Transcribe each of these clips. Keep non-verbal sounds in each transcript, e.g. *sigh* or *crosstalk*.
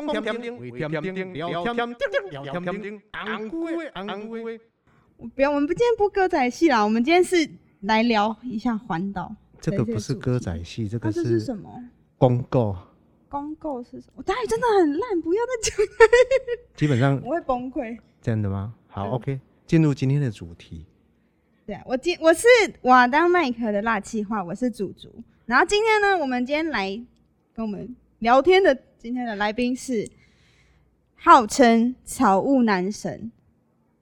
不要，我们不今天播歌仔戏啦，我们今天是来聊一下环岛。这个不是歌仔戏，这个这是什么？公告。公告是什么？台语真的很烂，不要再讲。基本上我会崩溃。真的吗？好，OK，进入今天的主题。对啊，我今我是瓦当麦克的辣气话，我是主竹。然后今天呢，我们今天来跟我们聊天的今天的来宾是号称草物男神。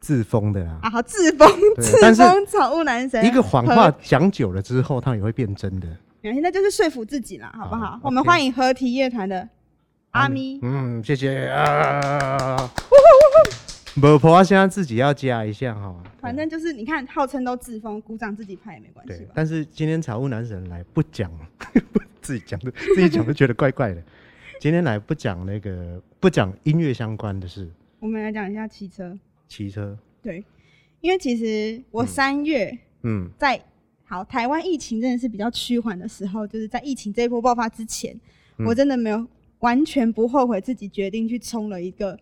自封的啦，啊，好自封，自封草物男神。一个谎话讲久了之后，它也会变真的。现在就是说服自己啦，好不好？我们欢迎合体乐团的阿咪。嗯，谢谢啊。不婆现在自己要加一下哈。反正就是你看，号称都自封，鼓掌自己拍也没关系吧？但是今天草物男神来不讲，*laughs* 自己讲的，自己讲都觉得怪怪的。今天来不讲那个，不讲音乐相关的事。我们来讲一下骑车。骑车对，因为其实我三月嗯，在好台湾疫情真的是比较趋缓的时候，就是在疫情这一波爆发之前，我真的没有完全不后悔自己决定去冲了一个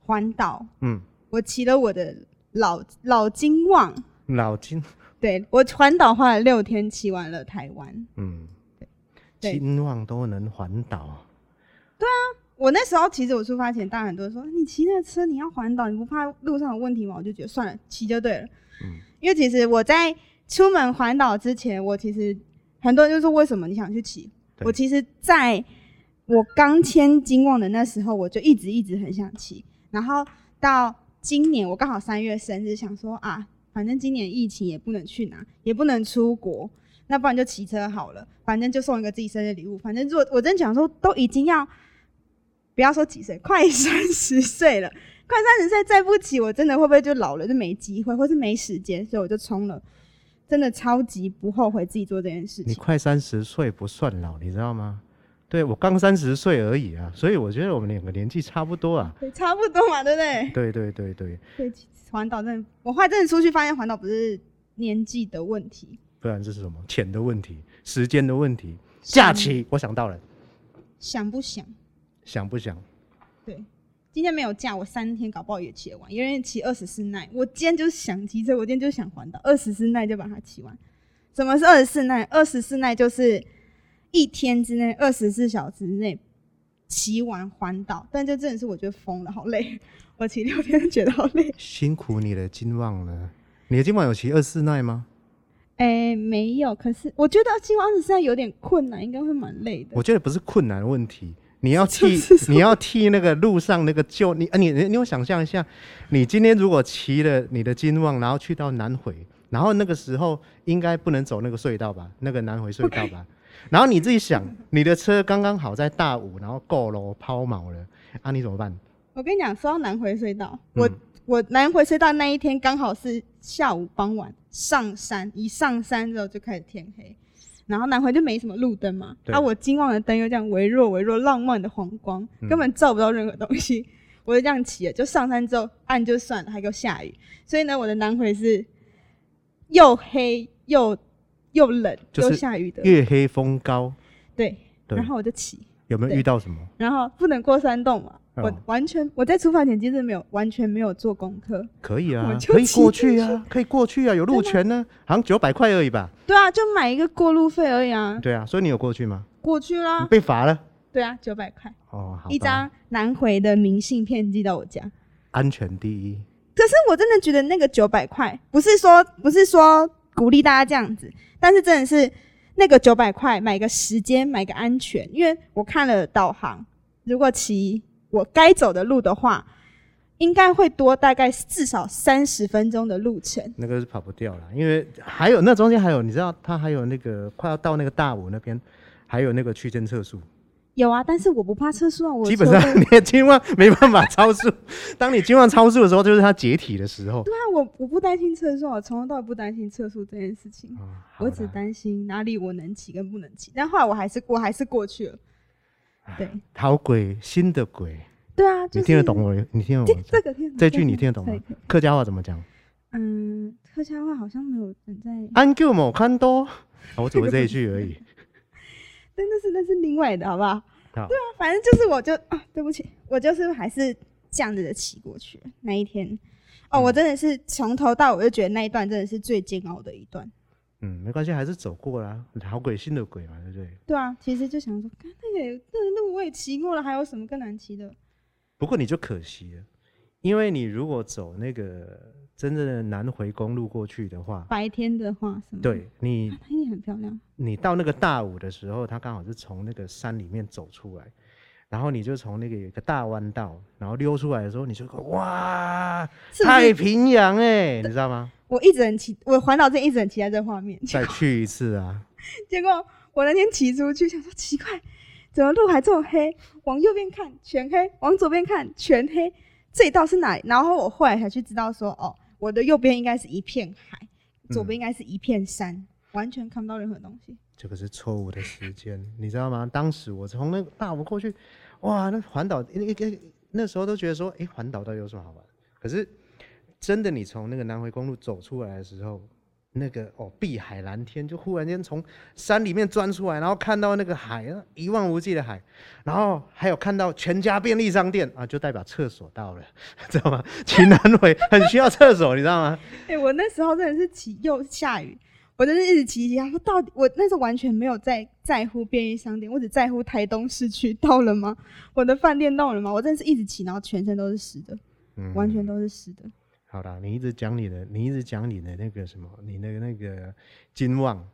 环岛。嗯，我骑了我的老老金旺，老金，对我环岛花了六天骑完了台湾。嗯，对，金旺都能环岛。对啊。我那时候其实我出发前，大家很多人说你骑那车你要环岛，你不怕路上有问题吗？我就觉得算了，骑就对了。嗯，因为其实我在出门环岛之前，我其实很多人就说为什么你想去骑？我其实在我刚签金旺的那时候，我就一直一直很想骑。然后到今年我刚好三月生日，想说啊，反正今年疫情也不能去哪，也不能出国，那不然就骑车好了，反正就送一个自己生日礼物。反正如果我真讲说都已经要。不要说几岁，快三十岁了，*laughs* 快三十岁再不起，我真的会不会就老了，就没机会，或是没时间？所以我就冲了，真的超级不后悔自己做这件事情。你快三十岁不算老，你知道吗？对我刚三十岁而已啊，所以我觉得我们两个年纪差不多啊，对，差不多嘛，对不对？对对对对。对，环岛真的，我后来真的出去发现环岛不是年纪的问题，不然这是什么？钱的问题，时间的问题，假期。我想到了，想不想？想不想？对，今天没有假，我三天搞不好也骑得完。因为骑二十四耐，我今天就是想骑车，我今天就是想环岛，二十四耐就把它骑完。什么是二十四耐？二十四耐就是一天之内，二十四小时内骑完环岛。但这真的是我觉得疯了，好累。*laughs* 我骑六天觉得好累。辛苦你的金旺了。你的金旺有骑二十四耐吗？哎，没有。可是我觉得金旺二十四耐有点困难，应该会蛮累的。我觉得不是困难问题。你要替你要替那个路上那个旧你啊！你你有想象一下，你今天如果骑了你的金旺，然后去到南回，然后那个时候应该不能走那个隧道吧？那个南回隧道吧？*laughs* 然后你自己想，你的车刚刚好在大五，然后够了抛锚了，啊，你怎么办？我跟你讲，说到南回隧道，我我南回隧道那一天刚好是下午傍晚上山，一上山之后就开始天黑。然后南回就没什么路灯嘛，啊，我金旺的灯又这样微弱微弱浪漫的黄光，根本照不到任何东西，我就这样骑了，就上山之后暗就算了，还给我下雨，所以呢，我的南回是又黑又又冷又下雨的，月黑风高，对，然后我就骑，有没有遇到什么？然后不能过山洞嘛。我完全我在出发前其实没有完全没有做功课，可以啊，可以过去啊，可以过去啊，有路权呢，好像九百块而已吧？对啊，就买一个过路费而已啊。对啊，所以你有过去吗？过去啦，被罚了。对啊，九百块哦，好一张南回的明信片寄到我家，安全第一。可是我真的觉得那个九百块不是说不是说鼓励大家这样子，但是真的是那个九百块买个时间买个安全，因为我看了导航，如果骑。我该走的路的话，应该会多大概至少三十分钟的路程。那个是跑不掉了，因为还有那中间还有，你知道，它还有那个快要到那个大武那边，还有那个区间测速。有啊，但是我不怕测速啊，我基本上 *laughs* 你的金旺没办法超速。*laughs* 当你金旺超速的时候，就是它解体的时候。对啊，我我不担心测速，我从头到尾不担心测速这件事情，我只担心哪里我能骑跟不能骑。但后来我还是我还是过去了。对，讨鬼新的鬼。对啊，你听得懂我？你听得懂这个听这句你听得懂吗？客家话怎么讲？嗯，客家话好像没有人在。安某看多，我只会这一句而已。*laughs* 真的是那是另外的，好不好？好，反正就是我就啊，对不起，我就是还是这样子的骑过去那一天。哦，嗯我真的是从头到尾就觉得那一段真的是最煎熬的一段。嗯，没关系，还是走过啦，好鬼新的鬼嘛，对不对？对啊，其实就想说，看那那个路我也骑过了，还有什么更难骑的？不过你就可惜了，因为你如果走那个真正的南回公路过去的话，白天的话是吗？对你啊，它一定很漂亮。你到那个大武的时候，它刚好是从那个山里面走出来，然后你就从那个有一个大弯道，然后溜出来的时候，你就哇，太？平洋哎、你知道吗？我一直很期，我环岛这一直很期待这个画面，再去一次啊！结果 *laughs* 我那天骑出去，想说奇怪，怎么路还这么黑？往右边看全黑，往左边看全黑，这一道是哪里？然后我后来才去知道说，哦，我的右边应该是一片海，左边应该是一片山，完全看不到任何东西。这个是错误的时间，*laughs* 你知道吗？当时我从那个大武过去，哇，那环岛那个那时候都觉得说，诶，环岛到底有什么好玩？可是真的，你从那个南回公路走出来的时候，那个哦，碧海蓝天，就忽然间从山里面钻出来，然后看到那个海，啊一望无际的海，然后还有看到全家便利商店啊，就代表厕所到了，*laughs* 知道吗？秦南回很需要厕所，你知道吗？*laughs* 哎、我那时候真的是骑又下雨，我真是一直骑骑，他说到底，我那时候完全没有在在乎便利商店，我只在乎台东市区到了吗？我的饭店到了吗？我真的是一直骑，然后全身都是湿的，嗯完全都是湿的。好啦，你一直讲你的，你一直讲你的那个什么，你的那个金旺。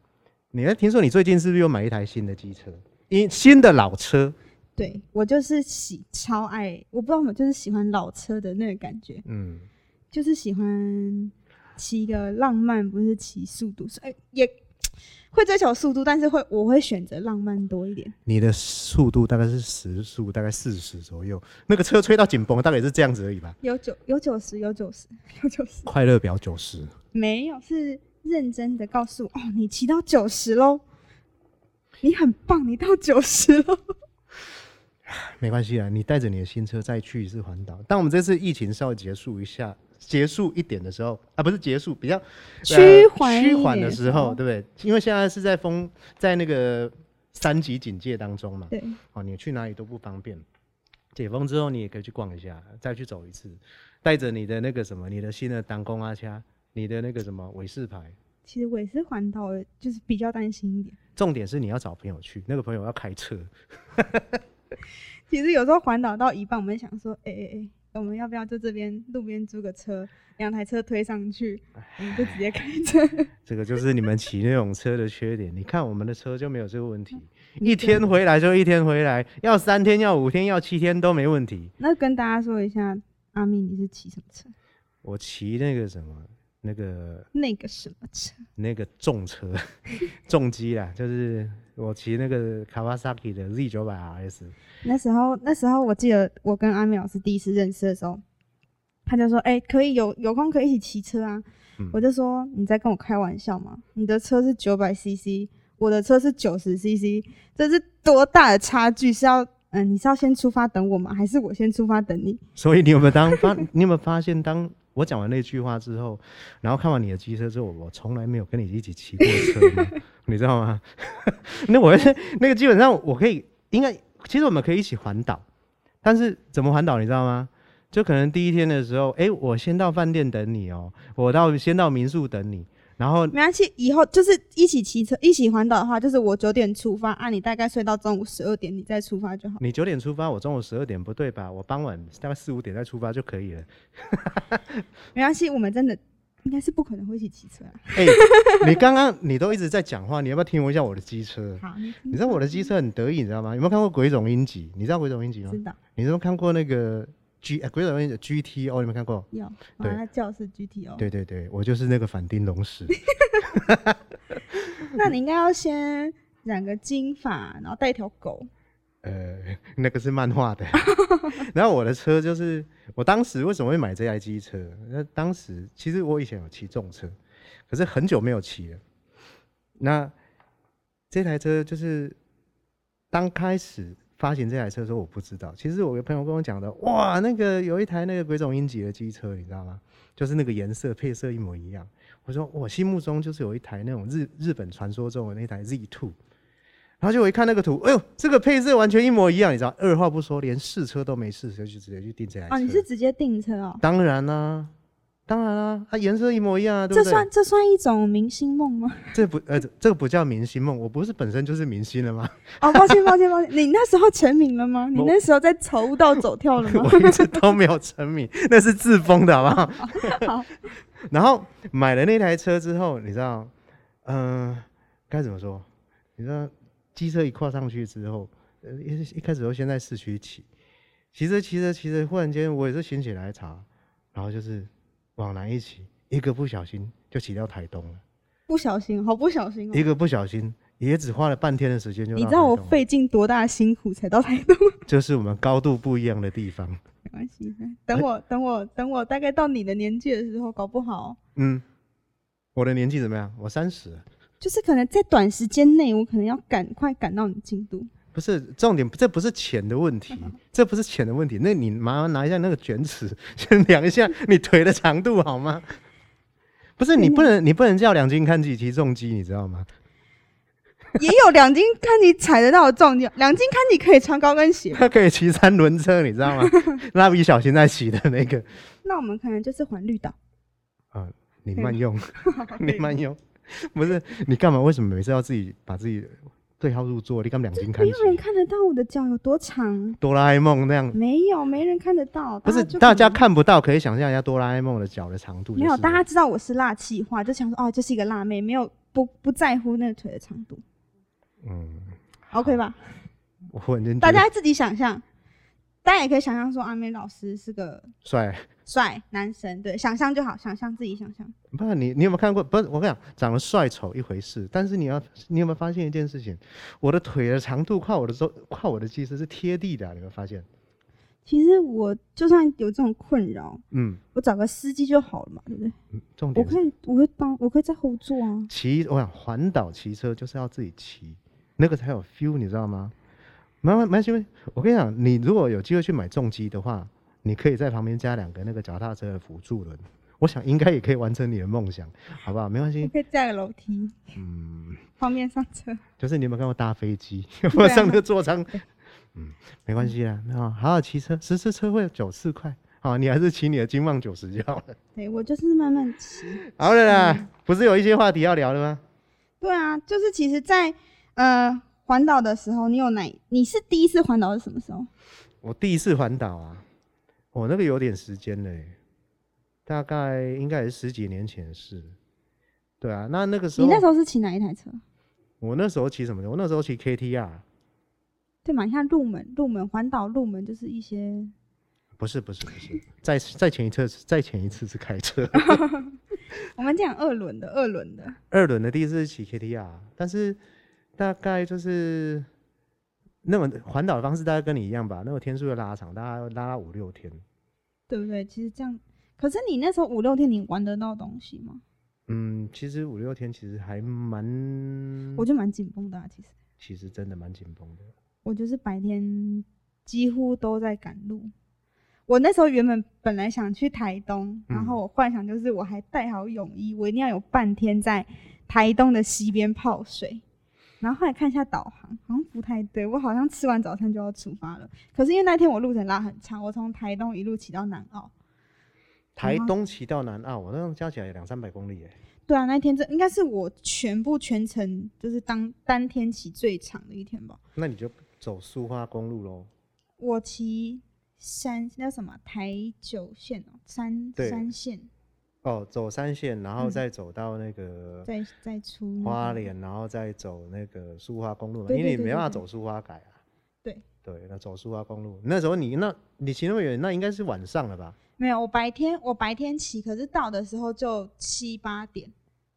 你还听说你最近是不是又买一台新的机车？因新的老车，对我就是喜超爱，我不知道我就是喜欢老车的那个感觉，嗯，就是喜欢骑一个浪漫，不是骑速度，所以也会追求速度，但是会我会选择浪漫多一点。你的速度大概是时速大概四十左右，那个车吹到紧绷，大概也是这样子而已吧。有九有九十有九十 *laughs* 有九十，快乐表九十，没有是认真的告诉我哦，你骑到九十喽，你很棒，你到九十喽。*laughs* 没关系啊，你带着你的新车再去一次环岛。当我们这次疫情稍微结束一下，结束一点的时候，啊，不是结束，比较趋缓趋缓的时候，候对不对？因为现在是在封，在那个三级警戒当中嘛，对，哦，你去哪里都不方便。解封之后，你也可以去逛一下，再去走一次，带着你的那个什么，你的新的当工阿掐，你的那个什么韦氏牌。其实我也是环岛，就是比较担心一点。重点是你要找朋友去，那个朋友要开车。*laughs* 其实有时候环岛到一半，我们想说，哎哎哎，我们要不要就这边路边租个车，两台车推上去，我们就直接开车。*laughs* 这个就是你们骑那种车的缺点。你看我们的车就没有这个问题，一天回来就一天回来，要三天、要五天、要七天都没问题。那跟大家说一下，阿密你是骑什么车？我骑那个什么，那个那个什么车？那个重车 *laughs* 重机啦，就是我骑那个 Kawasaki 的 Z 九百 RS。那时候，那时候我记得我跟阿美老师第一次认识的时候，他就说：“哎、可以有有空可以一起骑车啊。嗯我就说：“你在跟我开玩笑吗？你的车是九百 CC，我的车是九十 CC，这是多大的差距？是要嗯、你是要先出发等我吗？还是我先出发等你？*laughs* 所以你有没有当发？*laughs* 你有没有发现，当我讲完那句话之后，然后看完你的机车之后，我从来没有跟你一起骑过车？*laughs* 你知道吗？那我那个基本上我可以，应该其实我们可以一起环岛，但是怎么环岛你知道吗？就可能第一天的时候，哎、我先到饭店等你哦、我到先到民宿等你，然后没关系，以后就是一起骑车，一起环岛的话，就是我九点出发，啊，你大概睡到中午十二点，你再出发就好。你九点出发，我中午十二点不对吧？我傍晚大概四五点再出发就可以了。*laughs* 没关系，我们真的应该是不可能会一起骑车啊。哎、你刚刚你都一直在讲话，你要不要听我一下我的机车？好，你你知道我的机车很得意，你知道吗？有没有看过《鬼冢英吉》？你知道《鬼冢英吉》吗知？道你有没有看过那个 G 呃《鬼冢英吉》GTO？你有没有看过？有，对马上教室 GTO。对对对，我就是那个反町隆史。*laughs* 那你应该要先染个金发，然后带一条狗。呃，那个是漫画的。*laughs* 然后我的车就是，我当时为什么会买这台机车？那当时其实我以前有骑重车，可是很久没有骑了。那这台车就是刚开始发行这台车的时候，我不知道。其实我有朋友跟我讲的，哇，那个有一台那个鬼冢英吉的机车，你知道吗？就是那个颜色配色一模一样。我说我心目中就是有一台那种日日本传说中的那台 Z Two。然后就我一看那个图，哎呦，这个配色完全一模一样，你知道，二话不说，连试车都没试车就直接去订这台车。哦，你是直接订车哦？当然啦、当然啦、它颜色一模一样啊，对这不对？算这算一种明星梦吗？*laughs* 这不呃，这这个不叫明星梦，我不是本身就是明星了吗？哦，抱歉抱歉抱歉，你那时候成名了吗？你那时候在筹到走跳了吗？*laughs* 我一直都没有成名，*laughs* 那是自封的好不好？好，然后买了那台车之后，你知道，嗯、该怎么说？你知道，机车一跨上去之后，呃，一一开始都先在市区骑，骑着骑着骑着，忽然间我也是心血来潮，然后就是往南一骑，一个不小心就骑到台东了，不小心，好不小心哦。一个不小心也只花了半天的时间就你知道我费尽多大的辛苦才到台东？*laughs* 这是我们高度不一样的地方。没关系，等我等我等我大概到你的年纪的时候，搞不好嗯，我的年纪怎么样？我三十。就是可能在短时间内，我可能要赶快赶到你进度。不是重点，这不是钱的问题，这不是钱的问题。那你麻烦拿一下那个卷尺，*laughs* 先量一下你腿的长度好吗？不是你不能，你不能叫两斤看几骑重机，你知道吗？也有两斤看你踩得到的重量，两斤看你可以穿高跟鞋。他 *laughs* 可以骑三轮车，你知道吗？*laughs* 蜡笔小新在骑的那个，那我们可能就是环绿岛。啊你慢用，你慢用。不是你干嘛？为什么每次要自己把自己对号入座？你干嘛两斤看？没有人看得到我的脚有多长，哆啦 A 梦那样，没有，没人看得到。不是大家看不到，可以想象一下哆啦 A 梦的脚的长度、就是。没有，大家知道我是辣气化，就想说哦，就是一个辣妹，没有不不在乎那个腿的长度嗯，，OK 吧？我忽然间觉得大家自己想象，大家也可以想象说阿美老师是个帅。帅男神，对，想象就好，想象自己想象。不是你，你有没有看过？不是我跟你讲，长得帅丑一回事，但是你要，你有没有发现一件事情？我的腿的长度跨我的周，跨我的肌丝是贴地的啊、你有没有发现？其实我就算有这种困扰，嗯，我找个司机就好了嘛，对不对？嗯重点我可以，我会当，我可以在后座啊。骑，我想环岛骑车就是要自己骑，那个才有 feel，你知道吗？没没没关系，我跟你讲，你如果有机会去买重机的话，你可以在旁边加两个那个脚踏车的辅助轮，我想应该也可以完成你的梦想，好不好？没关我系，可以架个楼梯，嗯。方便上车。就是你有没有看过搭飞机？有没有上那个座舱？嗯，没关系啦，那好好好骑车，十次车会九次块，好，你还是骑你的金旺九十就好了。对我就是慢慢骑。好了啦，不是有一些话题要聊的吗？对啊，就是其实在，呃环岛的时候，你有哪？你是第一次环岛是什么时候？我第一次环岛啊，我、那个有点时间嘞，大概应该也是十几年前的事。对啊，那那个时候，你那时候是骑哪一台车？我那时候骑什么车？我那时候骑 KTR，对嘛？你看入门，入门环岛入门就是一些，不是不是不是，再再前一次，再前一次是开车。*laughs* 我们讲二轮的，二轮的。二轮的第一次是骑 KTR，但是大概就是那么环岛的方式，大概跟你一样吧，那个天数的拉长，大概拉拉五六天。对不对？其实这样，可是你那时候五六天，你玩得到东西吗？嗯，其实五六天其实还蛮，我觉得蛮紧绷的、啊，其实其实真的蛮紧绷的。我就是白天几乎都在赶路。我那时候原本本来想去台东，然后我幻想就是我还带好泳衣，我一定要有半天在台东的溪边泡水。然后后来看一下导航，好像不太对，我好像吃完早餐就要出发了。可是因为那天我路程拉很长，我从台东一路骑到南澳。台东骑到南澳，我那样加起来两三百公里耶。对啊，那天这应该是我全部全程就是当单天骑最长的一天吧。那你就走苏花公路喽。我骑山那叫什么台九线哦，山对山线，哦，走三线，然后嗯再走到那个再再出、花莲，然后再走那个苏花公路嘛，因为你没办法走苏花改啊。对对，那走苏花公路，那时候你那你骑那么远，那应该是晚上了吧？没有，我白天我白天骑，可是到的时候就七八点。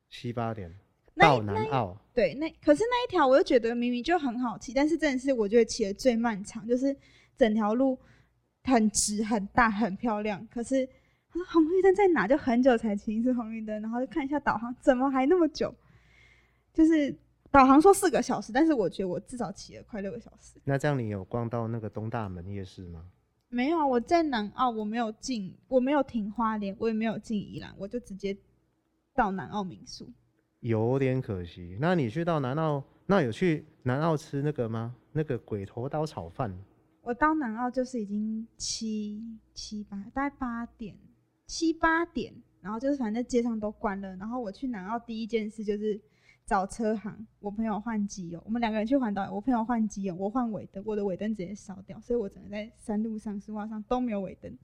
七八点到南澳，对，那可是那一条我又觉得明明就很好骑，但是真的是我觉得骑的最漫长，就是整条路很直、很大、很漂亮。可是他说红绿灯在哪？就很久才骑一次红绿灯，然后就看一下导航，怎么还那么久？就是导航说四个小时，但是我觉得我至少骑了快六个小时。那这样你有逛到那个东大门夜市吗？没有啊，我在南澳，我没有进，我没有停花莲，我也没有进宜兰，我就直接到南澳民宿。有点可惜。那你去到南澳那有去南澳吃那个吗？那个鬼头刀炒饭？我到南澳就是已经七七八，大概八点七八点，然后就是反正街上都关了，然后我去南澳第一件事就是找车行，我朋友换机油，我们两个人去环岛，我朋友换机油，我换尾灯，我的尾灯直接烧掉，所以我整个在山路上、树花上都没有尾灯。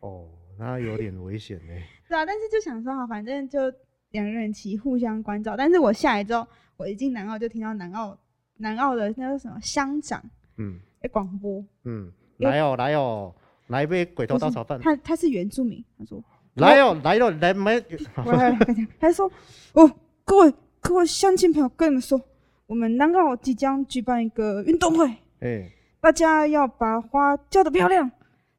哦，那有点危险呢。*laughs* 对啊，但是就想说好，反正就两个人骑互相关照。但是我下来之后，我一进南澳就听到南澳南澳的那个什么乡长嗯的广播，嗯，有来哦来哦，来一杯鬼头刀炒饭。他他是原住民，他说。来哦来哦来没？*laughs* 我来来讲，他说：“哦，各位各位乡亲朋友，跟你们说，我们南澳即将举办一个运动会，哎，大家要把花浇得漂亮，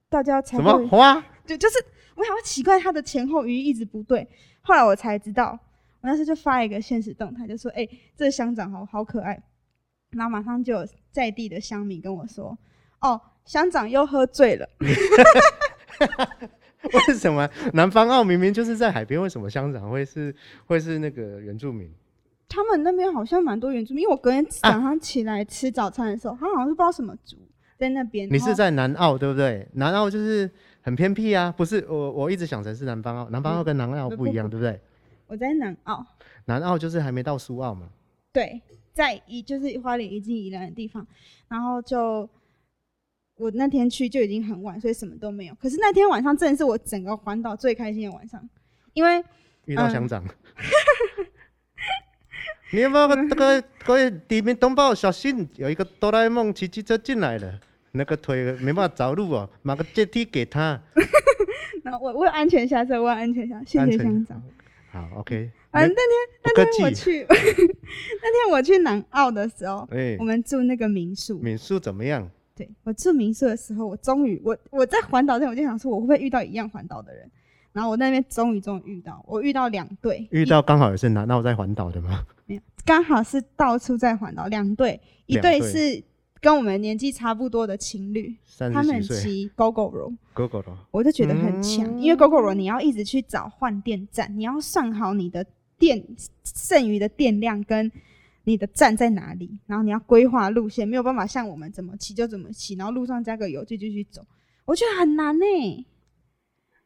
大家才什么会花？就就是我想奇怪他的前后语义一直不对，后来我才知道，我那时候就发了一个现实动态，就说：哎、这个乡长好好可爱，然后马上就有在地的乡民跟我说：哦，乡长又喝醉了。*laughs* ”为什么南方澳明明就是在海边，为什么乡长会是会是那个原住民？他们那边好像蛮多原住民，因为我隔天早上起来吃早餐的时候，他好像是不知道什么族在那边。你是在南澳对不对？南澳就是很偏僻啊，不是我我一直想成是南方澳，南方澳跟南澳不一样，对不对？我在南澳，南澳就是还没到苏澳嘛。对，在一就是花莲已经宜兰的地方，然后就我那天去就已经很晚，所以什么都没有。可是那天晚上真的是我整个环岛最开心的晚上，因为遇到乡长。*laughs* 你有没有那个各位地面同胞小心，有一个哆啦 A 梦骑机车进来了，那个腿没办法着陆哦，买个阶梯给他。*laughs* 然后我我有安全下车，我有安全下，谢谢乡长。好，OK。反正那天那天我。*laughs* 去那天我去南澳的时候，哎我，们住那个民宿，民宿怎么样？对我住民宿的时候，我终于我我在环岛前我就想说，我会不会遇到一样环岛的人？然后我那边终于终于遇到，我遇到两对，遇到刚好也是南澳在环岛的吗？*laughs* 没有，刚好是到处在环岛，两对，一两对对是跟我们年纪差不多的情侣，他们骑 GoGo 罗，狗狗的。我就觉得很强，因为 GoGo 罗你要一直去找换电站，你要算好你的电剩余的电量跟你的站在哪里，然后你要规划路线，没有办法像我们怎么骑就怎么骑，然后路上加个油就继续走，我觉得很难呢、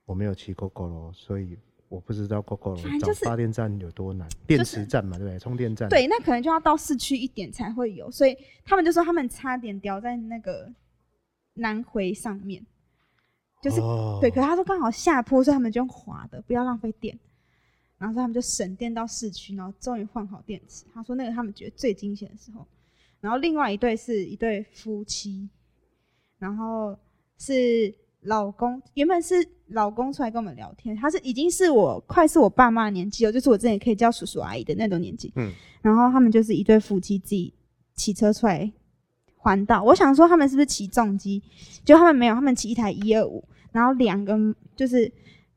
我没有骑 GoGo 咯，所以我不知道 GoGo 反正就是找发电站有多难。电池站嘛，对不对？充电站。对，那可能就要到市区一点才会有，所以他们就说他们差点掉在那个南回上面，就是、哦对，可是他说刚好下坡，所以他们就用滑的，不要浪费电。然后他们就省电到市区，然后终于换好电池。他说那个他们觉得最惊险的时候。然后另外一对是一对夫妻，然后是老公，原本是老公出来跟我们聊天，他是已经是我快是我爸妈的年纪了，就是我之前可以叫叔叔阿姨的那种年纪。嗯，然后他们就是一对夫妻自己骑车出来环岛，我想说他们是不是骑重机，就他们没有，他们骑一台一二五，然后两个就是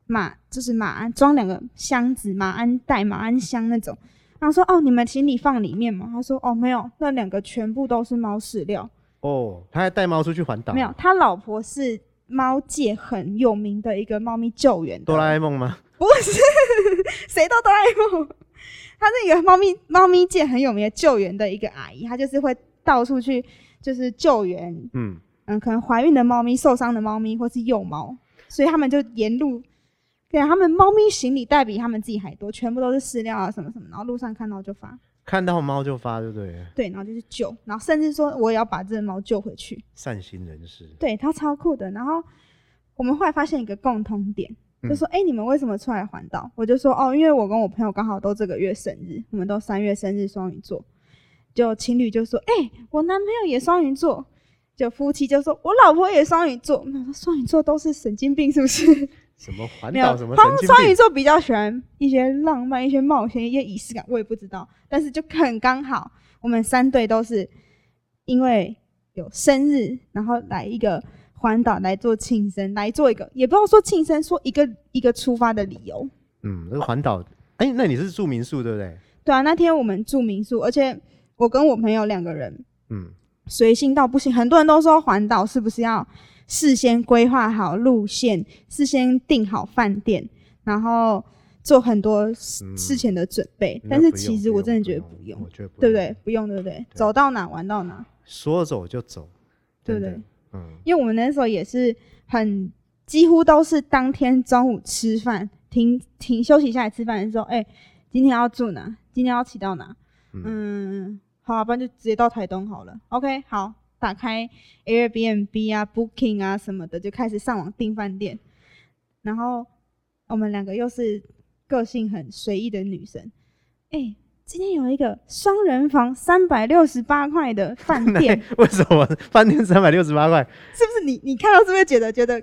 马就是马鞍装两个箱子，马鞍袋、马鞍箱那种。然后说哦，你们行李放里面吗？他说哦，没有，那两个全部都是猫饲料。哦，他还带猫出去环岛。没有，他老婆是猫界很有名的一个猫咪救援的哆啦 A 梦吗？*laughs* 不是，谁都哆啦 A 梦。他是一个猫咪猫咪界很有名的救援的一个阿姨，她就是会到处去就是救援，嗯，嗯，可能怀孕的猫咪、受伤的猫咪或是幼猫，所以他们就沿路，对啊，他们猫咪行李袋比他们自己还多，全部都是饲料啊什么什么，然后路上看到就发，看到猫就发，对不对？对，然后就是救，然后甚至说我也要把这只猫救回去，善心人士。对，他超酷的。然后我们后来发现一个共通点，就嗯说：“哎、你们为什么出来环岛？”我就说：“哦，因为我跟我朋友刚好都这个月生日，我们都三月生日，双鱼座。”就情侣就说：“哎、我男朋友也双鱼座。”就夫妻就说：“我老婆也双鱼座。”我想说双鱼座都是神经病是不是？什么环岛什么双神经？双鱼座比较喜欢一些浪漫、一些冒险、一些仪式感，我也不知道，但是就很刚好，我们三队都是因为有生日，然后来一个环岛来做庆生，来做一个也不要说庆生，说一个一个出发的理由。嗯，这个环岛，哎，那你是住民宿对不对？对啊，那天我们住民宿，而且我跟我朋友两个人嗯，随性到不行，很多人都说环岛是不是要事先规划好路线，事先订好饭店，然后做很多事嗯事前的准备，那但是其实我真的觉得不用，我觉得不对不对？不用，对不对？走到哪玩到哪，说走就走，对不对？嗯，因为我们那时候也是很几乎都是当天中午吃饭，停停休息下来吃饭的时候，哎、今天要住哪？今天要骑到哪？嗯嗯，好、啊，不然就直接到台东好了。OK，好，打开 Airbnb 啊、Booking 啊什么的，就开始上网订饭店。然后我们两个又是个性很随意的女生，哎、今天有一个双人房三百六十八块的饭 *laughs* 店，为什么饭店三百六十八块？*laughs* 是不是你你看到是不是觉得觉得，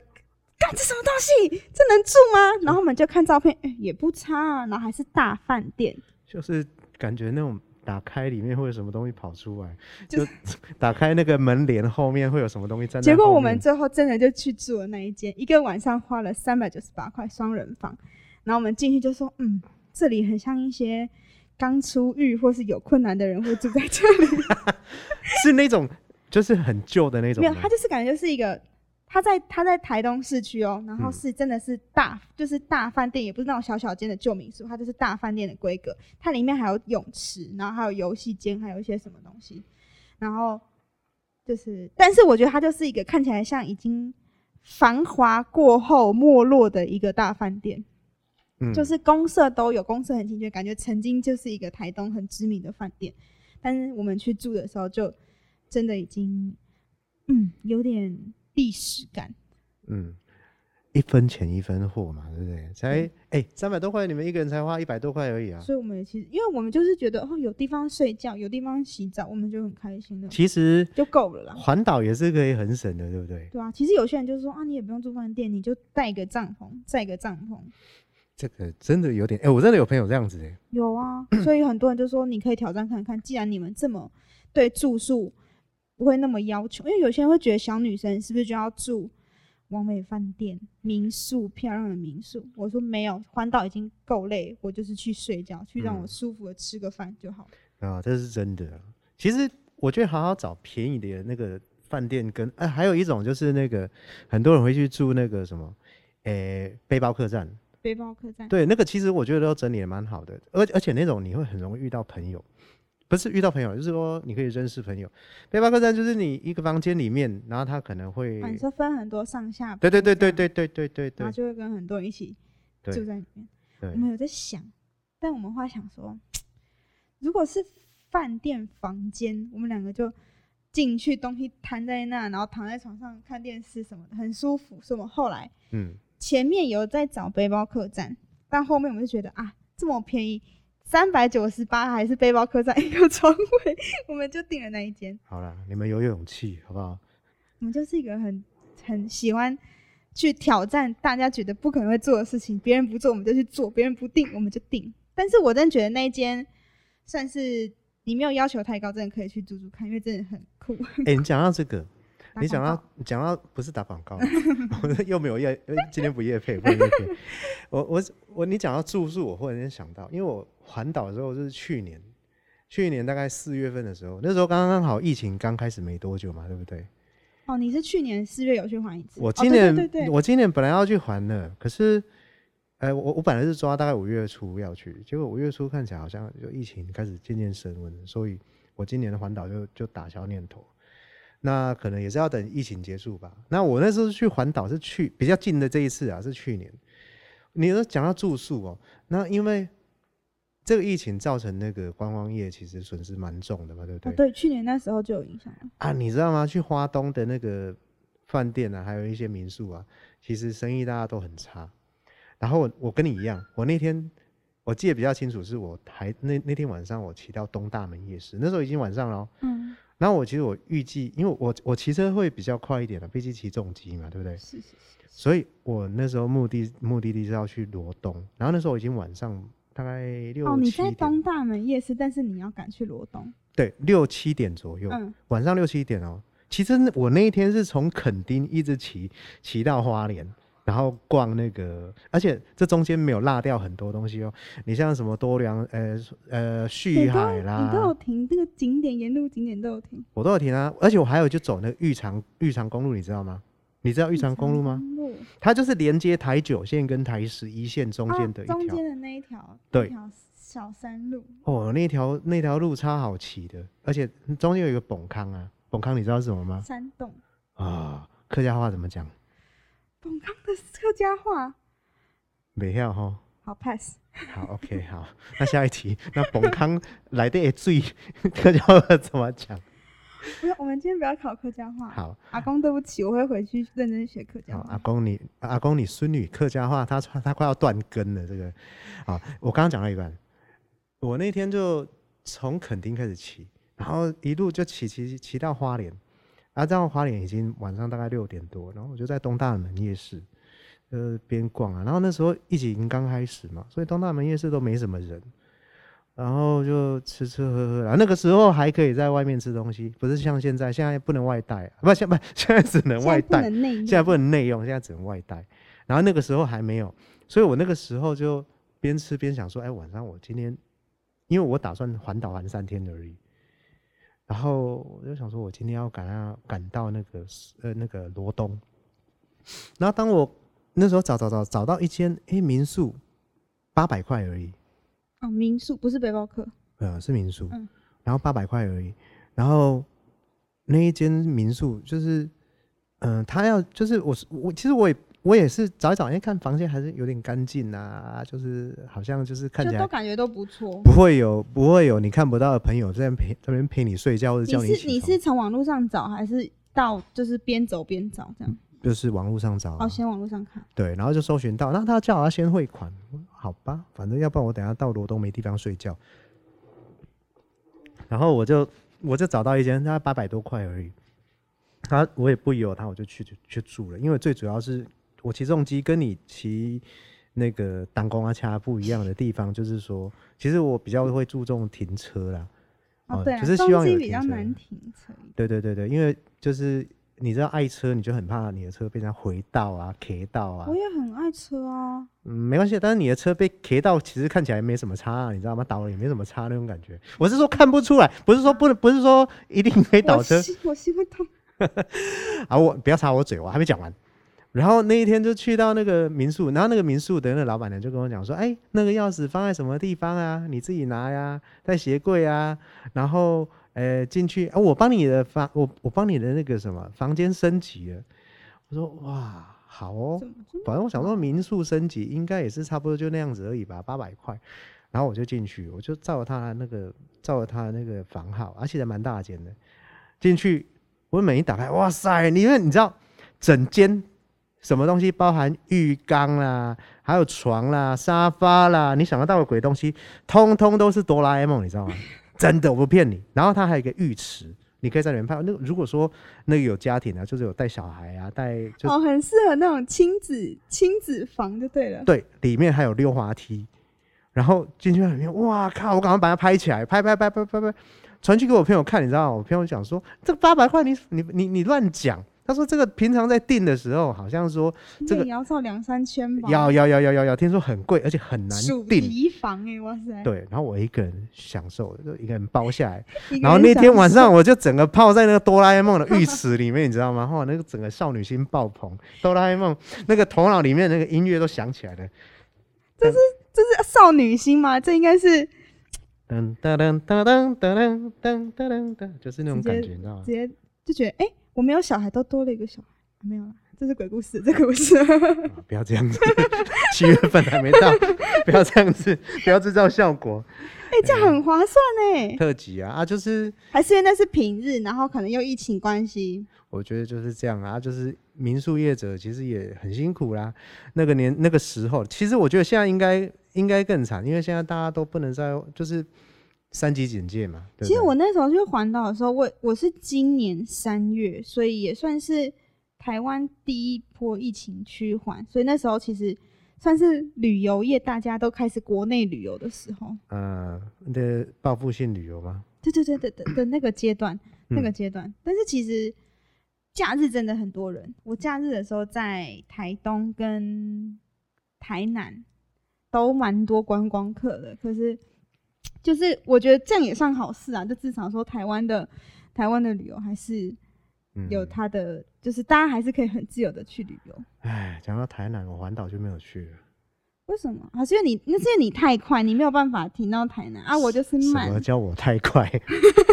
干这什么东西？这能住吗？然后我们就看照片，哎、也不差啊，然后还是大饭店，就是感觉那种打开里面会有什么东西跑出来，就就打开那个门帘后面会有什么东西站在结果我们最后真的就去住了那一间，一个晚上花了三百九十八块双人房，然后我们进去就说，嗯，这里很像一些刚出狱或是有困难的人会住在这里。*laughs* 是那种就是很旧的那种没有，吗它就是感觉就是一个，它在他在台东市区哦，然后嗯。是真的是大，就是大饭店，也不是那种小小间的旧民宿，它就是大饭店的规格。它里面还有泳池，然后还有游戏间，还有一些什么东西，然后就是，但是我觉得它就是一个看起来像已经繁华过后没落的一个大饭店，嗯。就是公社都有，公社很清确，感觉曾经就是一个台东很知名的饭店，但是我们去住的时候就真的已经，嗯，有点历史感。嗯，一分钱一分货嘛，对不对？才哎三百多块，你们一个人才花一百多块而已啊。所以我们其实，因为我们就是觉得哦，有地方睡觉，有地方洗澡，我们就很开心的，其实就够了啦。环岛也是可以很省的，对不对？对啊，其实有些人就是说啊，你也不用住饭店，你就带一个帐篷，带一个帐篷。这个真的有点，哎、我真的有朋友这样子、哎，有啊，所以很多人就说你可以挑战看看，既然你们这么对住宿不会那么要求，因为有些人会觉得小女生是不是就要住完美饭店、民宿、漂亮的民宿？我说没有，环岛已经够累，我就是去睡觉，去让我嗯舒服的吃个饭就好了。啊，这是真的啊。其实我觉得好好找便宜的那个饭店跟，哎、还有一种就是那个很多人会去住那个什么，诶、背包客栈。背包客栈，对，那个其实我觉得都整理的蛮好的，而而且那种你会很容易遇到朋友，不是遇到朋友，就是说你可以认识朋友。背包客栈就是你一个房间里面，然后他可能会，啊，你说分很多上下，对对对对，对对对对对然后就会跟很多人一起住在里面。对我，们有在想，但我们后来想说，*tsk* 如果是饭店房间，我们两个就进去，东西摊在那，然后躺在床上看电视什么的，很舒服。所以我们后来嗯，前面有在找背包客栈，但后面我们就觉得啊，这么便宜，三百九十八还是背包客栈一个床位，我们就订了那一间。好了，你们有勇气好不好？我们就是一个很很喜欢去挑战大家觉得不可能会做的事情，别人不做我们就去做，别人不定我们就定。但是我真的觉得那一间算是你没有要求太高，真的可以去住住看，因为真的很酷。哎、你讲到这个，打你讲到你讲到不是打广告，我又没有业，呃今天不业配，不能业配。我我我，你讲到住宿，我忽然间想到，因为我环岛的时候就是去年，去年大概四月份的时候，那时候刚刚好疫情刚开始没多久嘛，对不对？哦，你是去年四月有去环一次？哦我今年、对对对对我今年本来要去还的，可是，呃，我我本来是抓大概五月初要去，结果五月初看起来好像就疫情开始渐渐升温，所以我今年的环岛就就打消念头。那可能也是要等疫情结束吧。那我那时候去环岛是去比较近的这一次啊，是去年。你说讲到住宿哦，那因为这个疫情造成那个观光业其实损失蛮重的嘛，对不对？哦对，去年那时候就有影响。啊，你知道吗？去花东的那个饭店啊，还有一些民宿啊，其实生意大家都很差。然后我我跟你一样，我那天我记得比较清楚，是我还那那天晚上我骑到东大门夜市，那时候已经晚上了哦。嗯，然后我其实我预计，因为我我骑车会比较快一点的，毕竟骑重机嘛，对不对？是是是。所以我那时候目的目的地是要去罗东，然后那时候已经晚上大概六哦，你七点，在东大门夜市，但是你要赶去罗东。对，六七点左右。嗯，晚上六七点哦。其实我那一天是从垦丁一直骑骑到花莲，然后逛那个，而且这中间没有落掉很多东西哦。你像什么多良呃呃你旭海啦，你都有停，这个景点沿路景点都有停。我都有停啊。而且我还有就走那个玉长玉长公路，你知道吗？你知道玉长公路吗？公路路它就是连接台九线跟台十一线中间的一哦、中条。间的那一条，对小山路。哦，那条那条路超好骑的，而且中间有一个崩康啊，崩康你知道是什么吗？山洞，啊、客家话怎么讲？本康的客家话，没晓哈。好 pass。好，OK，好，那下一题，*laughs* 那崩康来的最客家话怎么讲？不是，我们今天不要考客家话。好，阿公，对不起，我会回去认真学客家话，阿。公你阿公你孙女客家话，他他快要断根了。这个，好，我刚刚讲到一半，我那天就从垦丁开始骑，然后一路就骑骑骑到花莲，啊，到花莲已经晚上大概六点多，然后我就在东大门夜市，呃，边逛啊，然后那时候疫情刚开始嘛，所以东大门夜市都没什么人。然后就吃吃喝喝，然后那个时候还可以在外面吃东西，不是像现在，现在不能外带，不，现不现在只能外带，现在不能内用，现在只能外带。然后那个时候还没有，所以我那个时候就边吃边想说，哎，晚上我今天，因为我打算环岛玩三天而已，然后我就想说，我今天要赶啊赶到那个呃那个罗东。然后当我那时候找找找找到一间诶民宿，八百块而已，哦，民宿不是背包客，呃是民宿，嗯。然后八百块而已，然后那一间民宿就是，嗯、他要就是我是我其实我也我也是找一找，哎，看房间还是有点干净啊，就是好像就是看起来都感觉都不错。不会有不会有你看不到的朋友在陪这边陪你睡觉或者叫你是你是从网络上找，还是到就是边走边找这样？就是网络上找啊、哦，先网络上看。对，然后就搜寻到，那他叫他先汇款，好吧，反正要不然我等下到罗东没地方睡觉。然后我就我就找到一间，大概八百多块而已。他我也不有他，我就去去去住了，因为最主要是我骑重机跟你骑那个单公啊掐不一样的地方，就是说，其实我比较会注重停车啦。哦，对啊，就是希望有比较难停车。对对对对，因为就是你知道爱车，你就很怕你的车被人家回倒啊、K 到啊我。也很爱车啊，嗯，没关系，但是你的车被 K 到，其实看起来没什么差、啊，你知道吗？倒了也没什么差那种感觉。我是说看不出来，不是说不能，不是说一定可以倒 *laughs* 我车心我心会痛。*laughs* 啊。我不要插我嘴，我还没讲完。然后那一天就去到那个民宿，然后那个民宿的那老板娘就跟我讲说：“哎，那个钥匙放在什么地方啊？你自己拿呀，在鞋柜啊。*laughs* 然后呃进去啊，我帮你的房，我我帮你的那个什么房间升级了。”我说：“哇，好哦。”反正我想说民宿升级应该也是差不多就那样子而已吧，八百块。然后我就进去，我就照他那个照他那个房号，而且还蛮大间的。进去，我门一打开，哇塞！因为你知道，整间什么东西包含浴缸啦，还有床啦、沙发啦，你想得到的鬼东西，通通都是哆啦 A 梦，你知道吗？*laughs* 真的，我不骗你。然后它还有一个浴池，你可以在里面拍。那如果说那个有家庭啊，就是有带小孩啊，带就哦，很适合那种亲子亲子房就对了。对，里面还有溜滑梯，然后进去里面，哇靠！我赶快把它拍起来，拍拍拍拍拍拍，传去给我朋友看，你知道吗？我朋友讲说，这八百块你你你你乱讲。他说这个平常在订的时候，好像说这个应该也要照两三千吧。要要要要要要，听说很贵，而且很难主订。提房哎，哇塞！对，然后我一个人享受，就一个人包下来。*laughs* 然后那天晚上我就整个泡在那个哆啦 A 梦的浴池里面，你知道吗？哇，*laughs* 那个整个少女心爆棚，哆啦 A 梦那个头脑里面那个音乐都响起来了。这是这是少女心吗？这应该是噔噔噔噔噔噔噔噔噔噔，就是那种感觉，你知道吗直？接就觉得哎、我没有小孩都多了一个小孩，没有了，这是鬼故事，这个故事。啊不要这样子，*laughs* 七月份还没到，不要这样子，不要制造效果。哎、这样很划算哎，特辑啊啊，就是还是因为那是平日，然后可能又疫情关系，我觉得就是这样啊，就是民宿业者其实也很辛苦啦。那个年那个时候，其实我觉得现在应该应该更惨，因为现在大家都不能再就是三级警戒嘛。对不对其实我那时候去环岛的时候，我我是今年三月，所以也算是台湾第一波疫情趋缓，所以那时候其实算是旅游业大家都开始国内旅游的时候，呃的报复性旅游吗，对对对对的的那个阶段，那个嗯阶段。但是其实假日真的很多人，我假日的时候在台东跟台南都蛮多观光客的，可是就是我觉得这样也算好事啊，就至少说台湾的台湾的旅游还是嗯有它的，就是大家还是可以很自由的去旅游。哎，讲到台南，我环岛就没有去了。为什么？还是因为你那是因为你太快，你没有办法停到台南啊，我就是什慢么。叫我太快？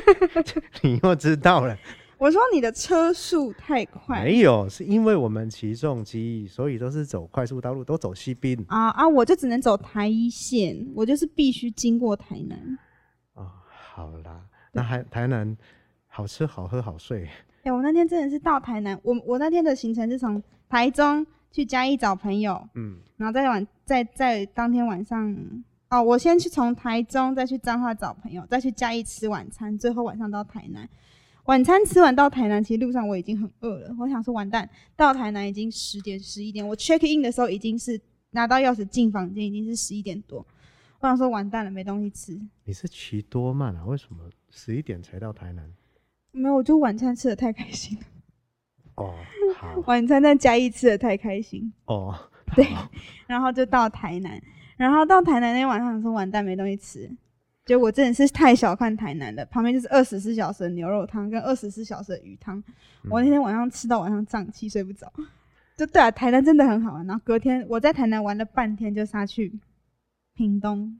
*laughs* 你又知道了？我说你的车速太快没有，是因为我们骑重机，所以都是走快速道路，都走西滨啊啊！我就只能走台一线，我就是必须经过台南。哦，好啦，那还台南好吃好喝好睡，哎、我那天真的是到台南，我我那天的行程是从台中去嘉义找朋友，嗯，然后再晚在在当天晚上，哦，我先去从台中再去彰化找朋友，再去嘉义吃晚餐，最后晚上到台南。晚餐吃完到台南，其实路上我已经很饿了，我想说完蛋，到台南已经十点十一点，我 check in 的时候已经是拿到钥匙进房间已经是十一点多，我想说完蛋了，没东西吃。你是骑多慢啊？为什么十一点才到台南？没有，我就晚餐吃的太开心了，哦，*laughs* 好晚餐在嘉义吃的太开心。哦，对然后就到台南，然后到台南那天晚上想说完蛋没东西吃，结果我真的是太小看台南了，旁边就是二十四小时的牛肉汤跟二十四小时的鱼汤，我那天晚上吃到晚上胀气睡不着，就对啊，台南真的很好玩。然后隔天我在台南玩了半天，就杀去屏东，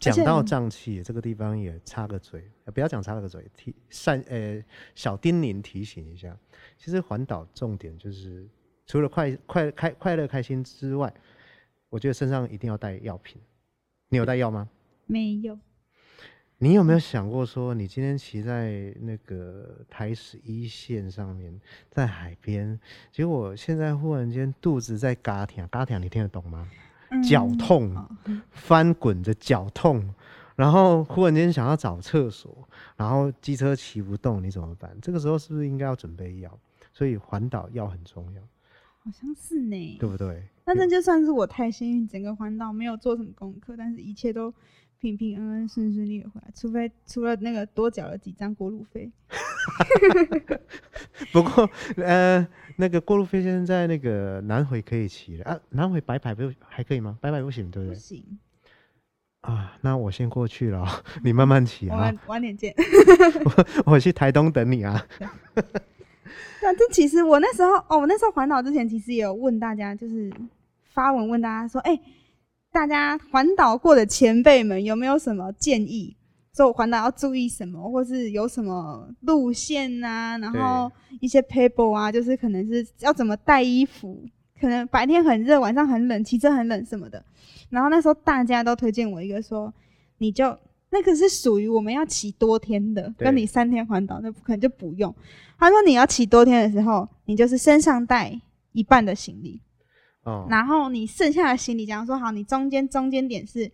讲到胀气这个地方也插个嘴，呃不要讲插了个嘴，提善呃小叮咛提醒一下，其实环岛重点就是除了快快开快乐开心之外，我觉得身上一定要带药品。你有带药吗？没有，你有没有想过说，你今天骑在那个台十一线上面，在海边，结果现在忽然间肚子在嘎疼，嘎疼你听得懂吗？嗯绞痛哦翻滚着脚痛，然后忽然间想要找厕所，然后机车骑不动，你怎么办？这个时候是不是应该要准备药？所以环岛药很重要，好像是呢。对不对？那这就算是我太幸运，整个环岛没有做什么功课，但是一切都平平安安、顺顺利的回来，除非除了那个多缴了几张过路费。*laughs* 不过呃，那个过路费现在那个南回可以骑了啊，南回白牌不还可以吗？白牌不行，对不对？不行，啊，那我先过去了哦，*laughs* 你慢慢骑啊晚，晚点见。*laughs* 我我去台东等你啊。对啊，这其实我那时候哦，我那时候环岛之前，其实也有问大家，就是发文问大家说，哎、大家环岛过的前辈们有没有什么建议？说我环岛要注意什么，或是有什么路线啊，然后一些 paper 啊，就是可能是要怎么带衣服，可能白天很热，晚上很冷，骑车很冷什么的。然后那时候大家都推荐我一个说，你就那个是属于我们要骑多天的，对跟你三天环岛那可能就不用。他说你要骑多天的时候，你就是身上带一半的行李，哦，然后你剩下的行李，假如说好，你中间中间点是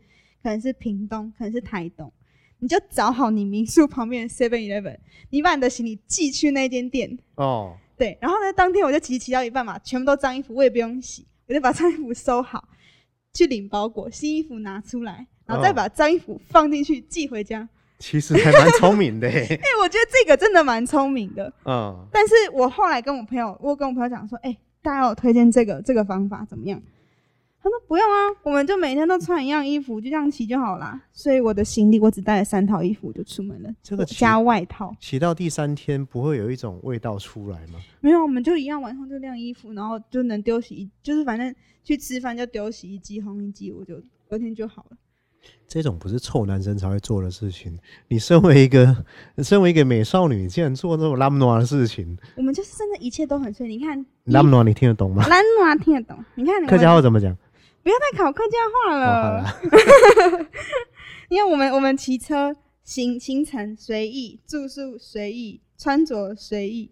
可能是屏东，可能是台东，你就找好你民宿旁边的 Seven Eleven，你把你的行李寄去那间店，哦，对，然后呢，当天我就骑骑到一半嘛，全部都脏衣服，我也不用洗，我就把脏衣服收好，去领包裹，新衣服拿出来，然后再哦。把脏衣服放进去寄回家。其实还蛮聪明的。欸，哎、我觉得这个真的蛮聪明的。嗯，但是我后来跟我朋友，我跟我朋友讲说，哎、大家有推荐这个这个方法怎么样？他说不用啊，我们就每天都穿一样衣服，就这样骑就好啦。所以我的行李我只带了三套衣服就出门了，这个加外套。骑到第三天不会有一种味道出来吗？没有，我们就一样，晚上就晾衣服，然后就能丢洗衣，就是反正去吃饭就丢洗衣机、烘衣机，我就隔天就好了。这种不是臭男生才会做的事情。你身为一个，身为一个美少女，竟然做这种拉姆诺的事情，我们就是真的一切都很顺利。你看，拉姆诺你听得懂吗？兰诺听得懂？你看，客家话怎么讲？不要再考客家话了。啦，*laughs* 因为我们我们骑车行行程随意，住宿随意，穿着随意，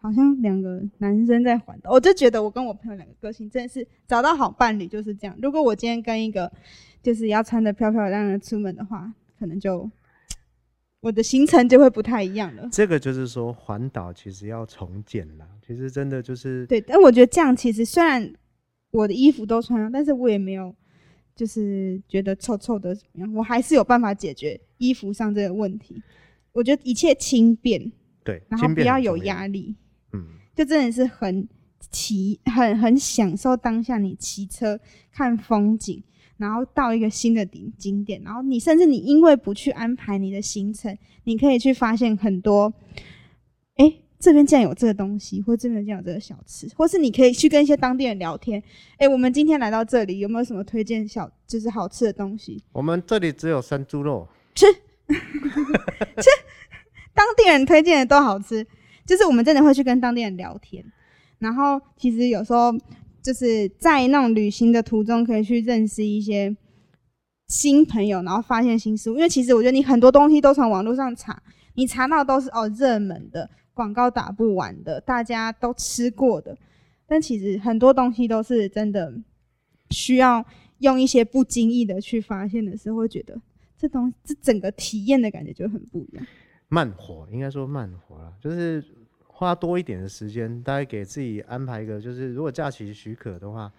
好像两个男生在环岛。我就觉得我跟我朋友两个个性真的是找到好伴侣就是这样。如果我今天跟一个就是要穿的漂漂亮亮出门的话，可能就我的行程就会不太一样了。这个就是说环岛其实要重建啦。其实真的就是对，但我觉得这样其实虽然我的衣服都穿了，但是我也没有就是觉得臭臭的怎么样，我还是有办法解决衣服上这个问题。我觉得一切轻便，对，然后轻不要有。压力，嗯，就真的是很骑很很享受当下你骑车看风景。然后到一个新的景景点，然后你甚至你因为不去安排你的行程，你可以去发现很多，哎，这边竟然有这个东西，或这边竟然有这个小吃，或是你可以去跟一些当地人聊天。哎，我们今天来到这里，有没有什么推荐小就是好吃的东西？我们这里只有生猪肉，吃 *laughs* 吃，当地人推荐的都好吃，就是我们真的会去跟当地人聊天。然后其实有时候就是在那种旅行的途中，可以去认识一些新朋友，然后发现新事物。因为其实我觉得你很多东西都从网络上查，你查到都是哦热门的。广告打不完的，大家都吃过的，但其实很多东西都是真的需要用一些不经意的去发现的时候，会觉得这东这整个体验的感觉就很不一样。慢活应该说慢活了，就是花多一点的时间，大概给自己安排一个，就是如果假期许可的话，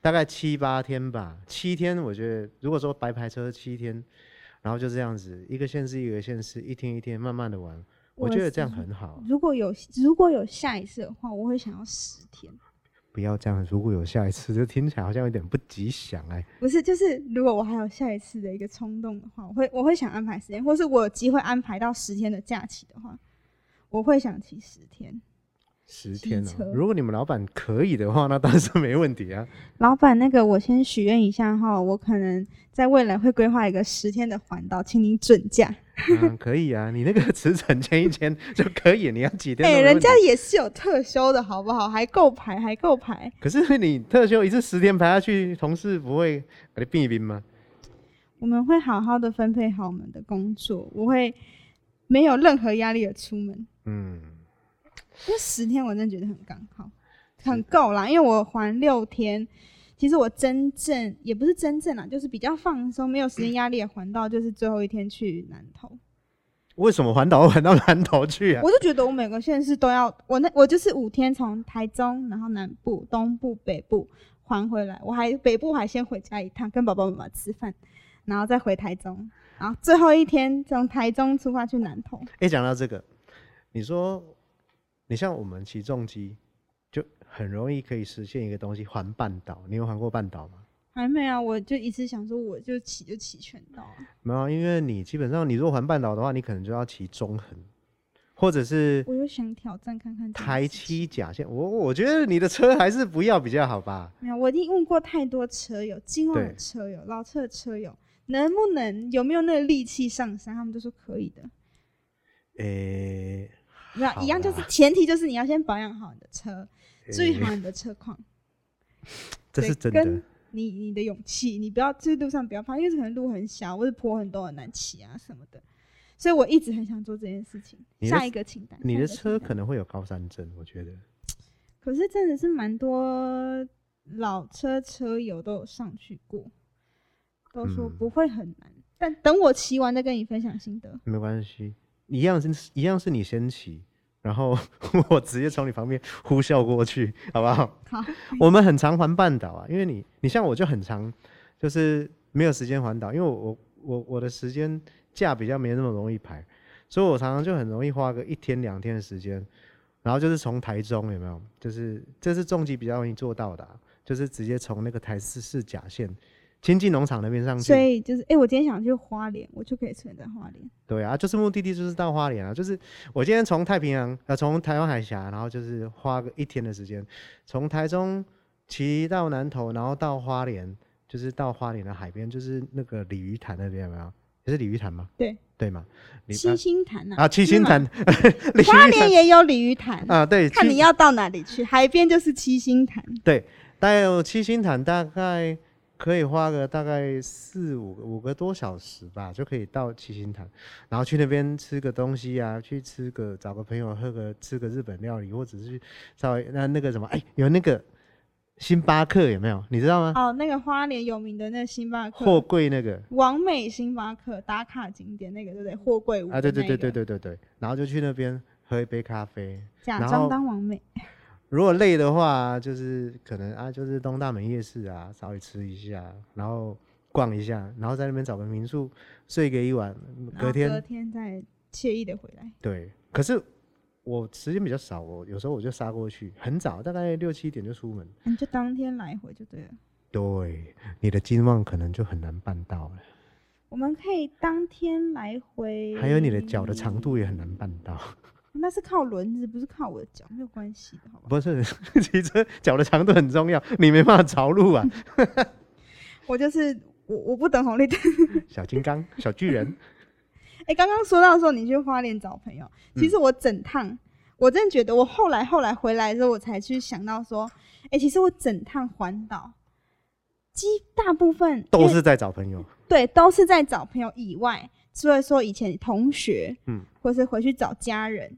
大概七八天吧。七天，我觉得如果说白牌车七天，然后就这样子一个县市一个县市，一天一天慢慢的玩。我觉得这样很好。如果有如果有下一次的话，我会想要十天。不要这样，如果有下一次，这听起来好像有点不吉祥哎。不是，就是如果我还有下一次的一个冲动的话，我会我会想安排时间，或是我有机会安排到十天的假期的话，我会想骑十天。十天哦，如果你们老板可以的话，那当然是没问题啊。*laughs* 老板，那个我先许愿一下哈，我可能在未来会规划一个十天的环岛，请您准假。嗯，可以啊，你那个 *laughs* 辞呈签一签就可以，你要几天？哎，人家也是有特休的好不好？还够排，还够排。可是你特休一次十天排下去，同事不会把你冰一冰吗？我们会好好的分配好我们的工作，我会没有任何压力的出门。嗯。这十天我真的觉得很刚好，很够啦。因为我还六天，其实我真正也不是真正啦，就是比较放松，没有时间压力的环到，就是最后一天去南投。为什么环岛环到南投去啊？我就觉得我每个县市都要，我那我就是五天从台中，然后南部、东部、北部还回来，我还北部还先回家一趟，跟爸爸妈妈吃饭，然后再回台中，然后最后一天从台中出发去南投。哎，讲到这个，你说。你像我们骑重机，就很容易可以实现一个东西环半岛。你有环过半岛吗？还没啊，我就一直想说，我就骑就骑全岛。没有，因为你基本上，你如果环半岛的话，你可能就要骑中横，或者是我又想挑战看看台七甲线。我我觉得你的车还是不要比较好吧。没有，我已经问过太多车友，金旺的车友、老车的车友，能不能有没有那个力气上山？他们都说可以的。诶。没有一样，就是前提就是你要先保养好你的车，注意好你的车况。*laughs* 这是真的。你你的勇气，你不要就是路上不要怕，因为可能路很小，或者坡很多很难骑啊什么的。所以我一直很想做这件事情。下一个清单，你的车可能会有高山症，我觉得。可是真的是蛮多老车车友都有上去过，都说不会很难。但等我骑完再跟你分享心得。没关系，一样是一样是你先骑。然后 *laughs* 我直接从你旁边呼啸过去，好不好？好。*laughs* 我们很常环半岛啊，因为你，你像我就很长，就是没有时间环岛，因为我我我我的时间假比较没那么容易排，所以我常常就很容易花个一天两天的时间，然后就是从台中有没有？就是这是重机比较容易做到的，就是直接从那个台四四甲线。亲近农场那边上去，所以就是，哎，我今天想去花莲，我就可以存在花莲。对啊，就是目的地就是到花莲啊，就是我今天从太平洋，呃，从台湾海峡，然后就是花个一天的时间，从台中骑到南投，然后到花莲，就是到花莲的海边，就是那个鲤鱼潭那边有没有？也是鲤鱼潭吗？对，对吗？七星潭呐？啊，七星潭，*laughs* 花莲也有鲤鱼潭啊，对，看你要到哪里去，海边就是七星潭。对，大概有七星潭，大概。可以花个大概四五个五个多小时吧，就可以到七星潭，然后去那边吃个东西啊，去吃个找个朋友喝个吃个日本料理，或者是稍微那那个什么，哎，有那个星巴克有没有？你知道吗？哦，那个花莲有名的那个星巴克，货柜那个，王美星巴克打卡景点那个对不对？货柜屋啊，对对对对对对对，然后就去那边喝一杯咖啡，假装当王美。如果累的话，就是可能啊，就是东大门夜市啊，稍微吃一下，然后逛一下，然后在那边找个民宿睡个一晚，隔天隔天再惬意的回来。对，可是我时间比较少，我有时候我就杀过去，很早，大概六七点就出门。你就当天来回就对了。对，你的金旺可能就很难办到了。我们可以当天来回。还有你的脚的长度也很难办到。那是靠轮子，不是靠我的脚，没有关系的，好吧？不是，*laughs* 骑车脚的长度很重要，你没办法着陆啊。*laughs* 我就是我，我不等红绿灯。*laughs* 小金刚，小巨人。哎，刚刚说到说你去花莲找朋友，其实我整趟，我真的觉得我后来后来回来之后，我才去想到说，哎，其实我整趟环岛，基大部分都是在找朋友。对，都是在找朋友以外，除了说以前同学，嗯，或是回去找家人，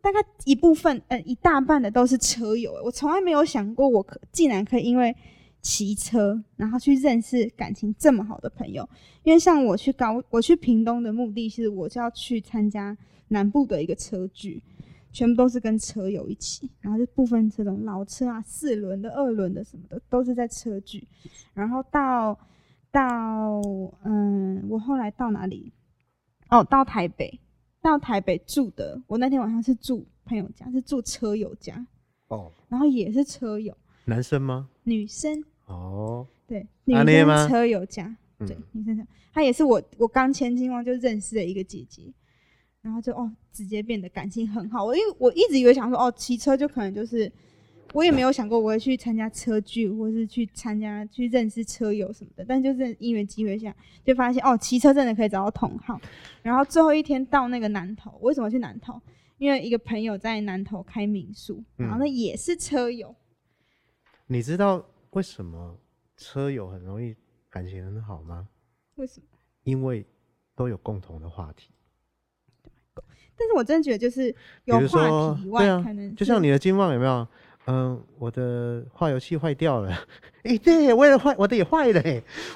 大概一部分，呃，一大半的都是车友。我从来没有想过，我可竟然可以因为。骑车，然后去认识感情这么好的朋友。因为像我去高，我去屏东的目的是，我就要去参加南部的一个车聚，全部都是跟车友一起。然后就部分这种老车啊，四轮的、二轮的什么的，都是在车聚。然后到到嗯，我后来到哪里？哦，到台北，到台北住的。我那天晚上是住朋友家，是住车友家。哦，然后也是车友，男生吗？女生。哦，对，女生车友家，对，女生家，她也是我我刚千金旺就认识的一个姐姐，然后就哦，直接变得感情很好。我因为我一直以为想说哦，骑车就可能就是，我也没有想过我会去参加车聚，或是去参加去认识车友什么的。但就是因缘机会下，就发现哦，骑车真的可以找到同好。然后最后一天到那个南头，为什么去南头？因为一个朋友在南头开民宿，然后那也是车友。你知道？为什么车友很容易感情很好吗？为什么？因为都有共同的话题。但是我真的觉得，就是有话题以外，可能就像你的金旺有没有？嗯，我的化油器坏掉了。*laughs* 哎，对，我也坏，我的也坏了。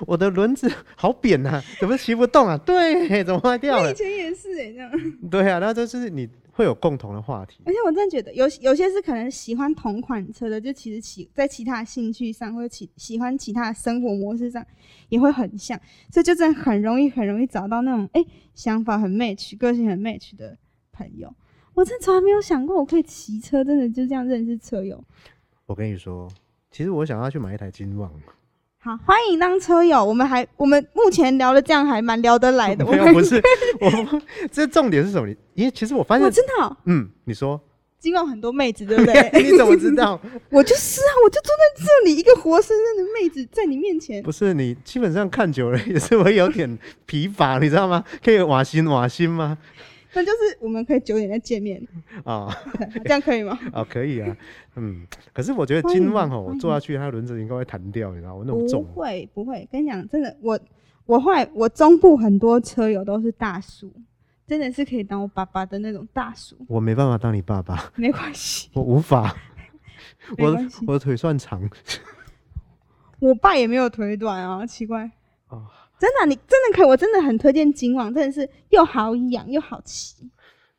我的轮子好扁呐，怎么骑不动啊？对，怎么坏掉了？以前也是哎，这样。对啊，那就是你。会有共同的话题，而且我真的觉得有有些是可能喜欢同款车的，就其实其在其他兴趣上或者其喜欢其他生活模式上也会很像，所以就真的很容易很容易找到那种哎想法很 match、个性很 match 的朋友。我真从来没有想过我可以骑车，真的就这样认识车友。我跟你说，其实我想要去买一台金旺。好，欢迎当车友。我们还，我们目前聊的这样还蛮聊得来的。*laughs* 没有，不是，我这重点是什么？因为其实我发现，我知道。嗯，你说，今晚很多妹子，对不对？*laughs* 你怎么知道？*laughs* 我就是啊，我就坐在这里，一个活生生的妹子在你面前。不是你，基本上看久了也是会有点疲乏，你知道吗？可以瓦心瓦心吗？那就是我们可以九点再见面啊，*laughs* *laughs* 这样可以吗？啊，*laughs* 可以啊，嗯。可是我觉得金旺哦，我坐下去，它轮子应该会弹掉，你知道吗？那么重。不会不会，跟你讲，真的，我我后来我中部很多车友都是大叔，真的是可以当我爸爸的那种大叔。我没办法当你爸爸，没关系，我无法，我我的腿算长，我爸也没有腿短啊，奇怪哦。真的，你真的可以，我真的很推荐金旺，真的是又好养又好骑。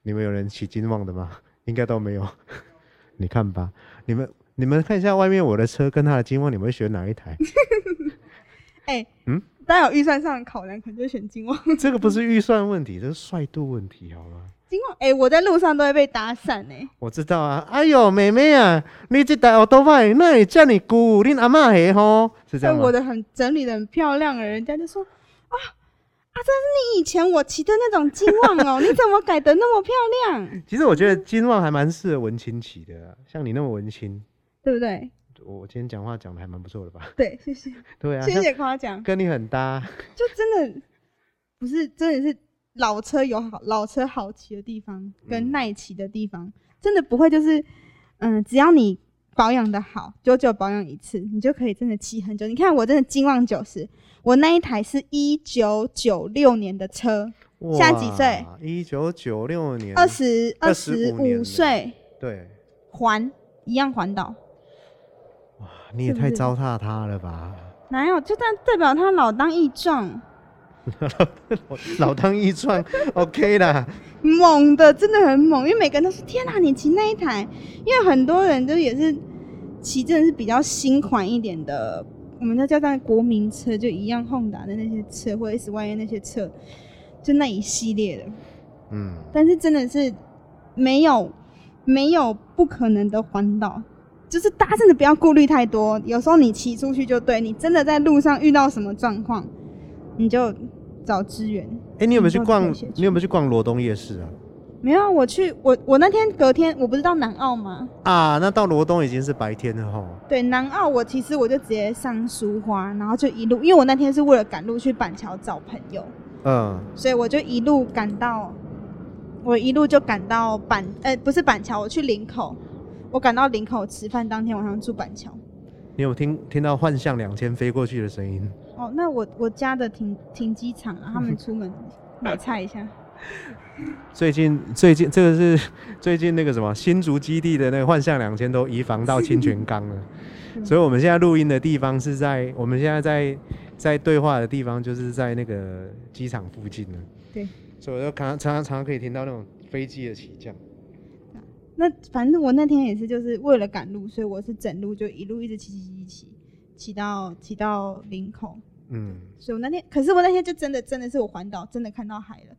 你们有人骑金旺的吗？*laughs* 应该都没有。*laughs* 你看吧，你们你们看一下外面我的车跟他的金旺，你们会选哪一台？*laughs* 哎，嗯，大家有预算上的考量，可能就选金旺。这个不是预算问题，这是帅度问题，好吗？哎，我在路上都会被搭讪哎。我知道啊，哎呦，妹妹啊，你这台奥多麦那也叫你姑，你阿妈黑吼？是这样我的很整理的很漂亮，人家就说啊啊，这是你以前我骑的那种金旺哦，*laughs* 你怎么改的那么漂亮？其实我觉得金旺还蛮适合文青骑的，像你那么文青，对不对？我今天讲话讲的还蛮不错的吧？对，谢谢。对啊，谢谢夸奖，跟你很搭。就真的不是，真的是老车有好老车好骑的地方，跟耐骑的地方，真的不会就是嗯，只要你。保养的好，久久保养一次，你就可以真的骑很久。你看我真的金旺九十，我那一台是一九九六年的车，现在几岁？一九九六年，二十二十五岁，对，环一样环岛。哇，你也太糟蹋他了吧？哪有？就代代表他老当益壮，*laughs* 老当益壮，OK 啦。猛的，真的很猛，因为每个人都是：“天哪，你骑那一台！”因为很多人就也是骑，真的是比较新款一点的，我们都叫在国民车，就一样 Honda 的那些车，或 S Y 那些车，就那一系列的。嗯。但是真的是没有没有不可能的环岛，就是大家真的不要顾虑太多。有时候你骑出去就对，你真的在路上遇到什么状况，你就。找资源。哎，你有没有去逛？你有没有去逛罗东夜市啊？没有，我去我我那天隔天我不是到南澳吗？啊，那到罗东已经是白天了吼。对，南澳我其实我就直接上苏花，然后就一路，因为我那天是为了赶路去板桥找朋友，嗯，所以我就一路赶到，我一路就赶到板，呃，不是板桥，我去林口，我赶到林口吃饭，当天晚上住板桥。你有听听到幻象两千飞过去的声音？哦，那我我家的停停机场啊，他们出门 *laughs* 买菜一下。最近最近这个是最近那个什么新竹基地的那个幻象两千都移防到清泉岗了，*laughs* 所以我们现在录音的地方是在我们现在在在对话的地方就是在那个机场附近呢。对，所以我就常常常常可以听到那种飞机的起降。那反正我那天也是，就是为了赶路，所以我是整路就一路一直骑骑骑骑骑到骑到林口。嗯，所以我那天，可是我那天就真的真的是我环岛，真的看到海了。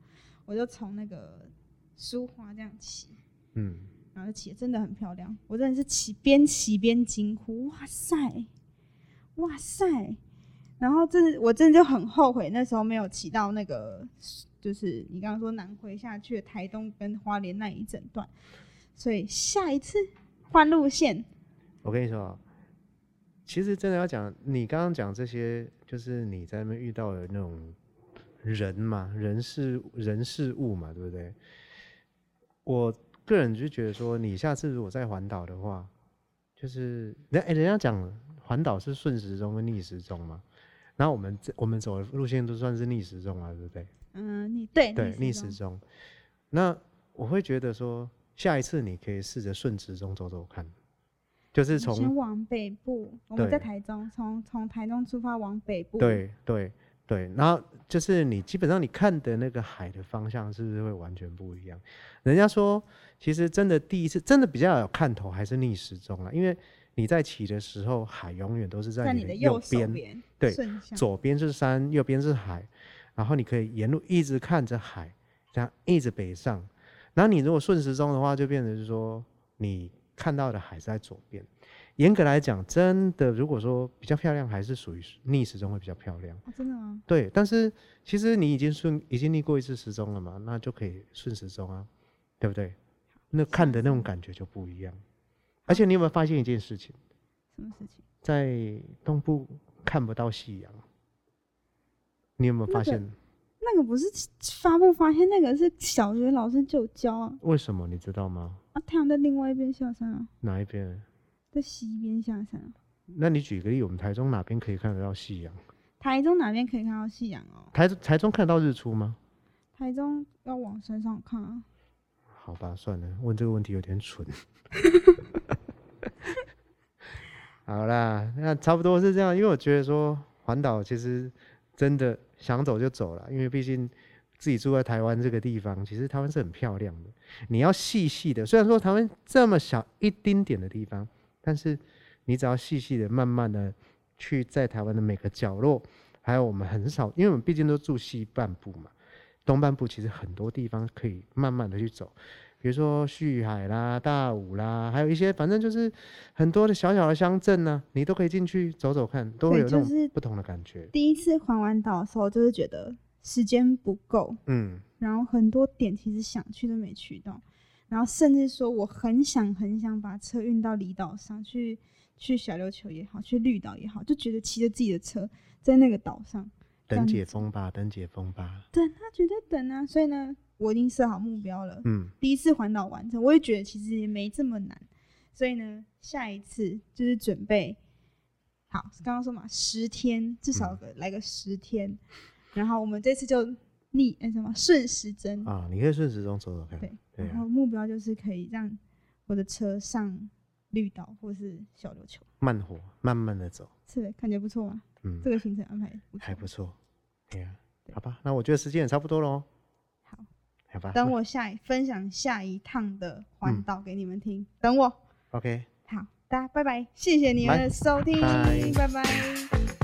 我就从那个苏花这样骑，嗯，然后就骑，真的很漂亮。我真的是骑边骑边惊呼：“哇塞，哇塞！”然后真的，我真的就很后悔那时候没有骑到那个，就是你刚刚说南回下去的台东跟花莲那一整段。所以下一次换路线。我跟你说啊，其实真的要讲，你刚刚讲这些，就是你在那边遇到的那种人嘛，人事人事物嘛，对不对？我个人就觉得说，你下次如果在环岛的话，就是人哎，人家讲环岛是顺时钟跟逆时钟嘛，然后我们这我们走的路线都算是逆时钟啊，对不对？嗯，逆对对逆时钟。那我会觉得说。下一次你可以试着顺时钟走走看，就是从先往北部，我们在台中，从从台中出发往北部。对对对，然后就是你基本上你看的那个海的方向是不是会完全不一样？人家说，其实真的第一次真的比较有看头还是逆时钟了，因为你在骑的时候，海永远都是在你的右边，对，左边是山，右边是海，然后你可以沿路一直看着海，这样一直北上。然后你如果顺时钟的话，就变成是说你看到的海是在左边。严格来讲，真的如果说比较漂亮，还是属于逆时钟会比较漂亮。真的吗？对，但是其实你已经顺已经逆过一次时钟了嘛，那就可以顺时钟啊，对不对？那看的那种感觉就不一样。而且你有没有发现一件事情？什么事情？在东部看不到夕阳。你有没有发现？那个不是发不发现，那个是小学老师就教啊。为什么你知道吗？啊，太阳在另外一边下山啊。哪一边？在西边下山啊。那你举个例，我们台中哪边可以看得到夕阳？台中哪边可以看到夕阳哦？台台中看得到日出吗？台中要往山上看啊。好吧，算了，问这个问题有点蠢。*laughs* 好啦，那差不多是这样，因为我觉得说环岛其实真的。想走就走了，因为毕竟自己住在台湾这个地方，其实台湾是很漂亮的。你要细细的，虽然说台湾这么小一丁点的地方，但是你只要细细的、慢慢的去在台湾的每个角落，还有我们很少，因为我们毕竟都住西半部嘛，东半部其实很多地方可以慢慢的去走。比如说旭海啦、大武啦，还有一些反正就是很多的小小的乡镇呢，你都可以进去走走看，都会有那种不同的感觉。第一次环完岛的时候，就是觉得时间不够，嗯，然后很多点其实想去都没去到，然后甚至说我很想很想把车运到离岛上去，去小琉球也好，去绿岛也好，就觉得骑着自己的车在那个岛上等解封吧，等解封吧，等他绝对等啊，所以呢。我已经设好目标了，嗯，第一次环岛完成，我也觉得其实也没这么难，所以呢，下一次就是准备好，刚刚说嘛，十天至少个来个十天，然后我们这次就逆哎什么顺时针啊，你可以顺时钟走走看，对，然后目标就是可以让我的车上绿岛或是小琉球，慢火，慢慢的走，是的，感觉不错吗？嗯，这个行程安排还不错，对呀，好吧，那我觉得时间也差不多喽好吧。等我下分享下一趟的环岛给你们听，等我。OK，好，大家拜拜，谢谢你们的收听，拜拜。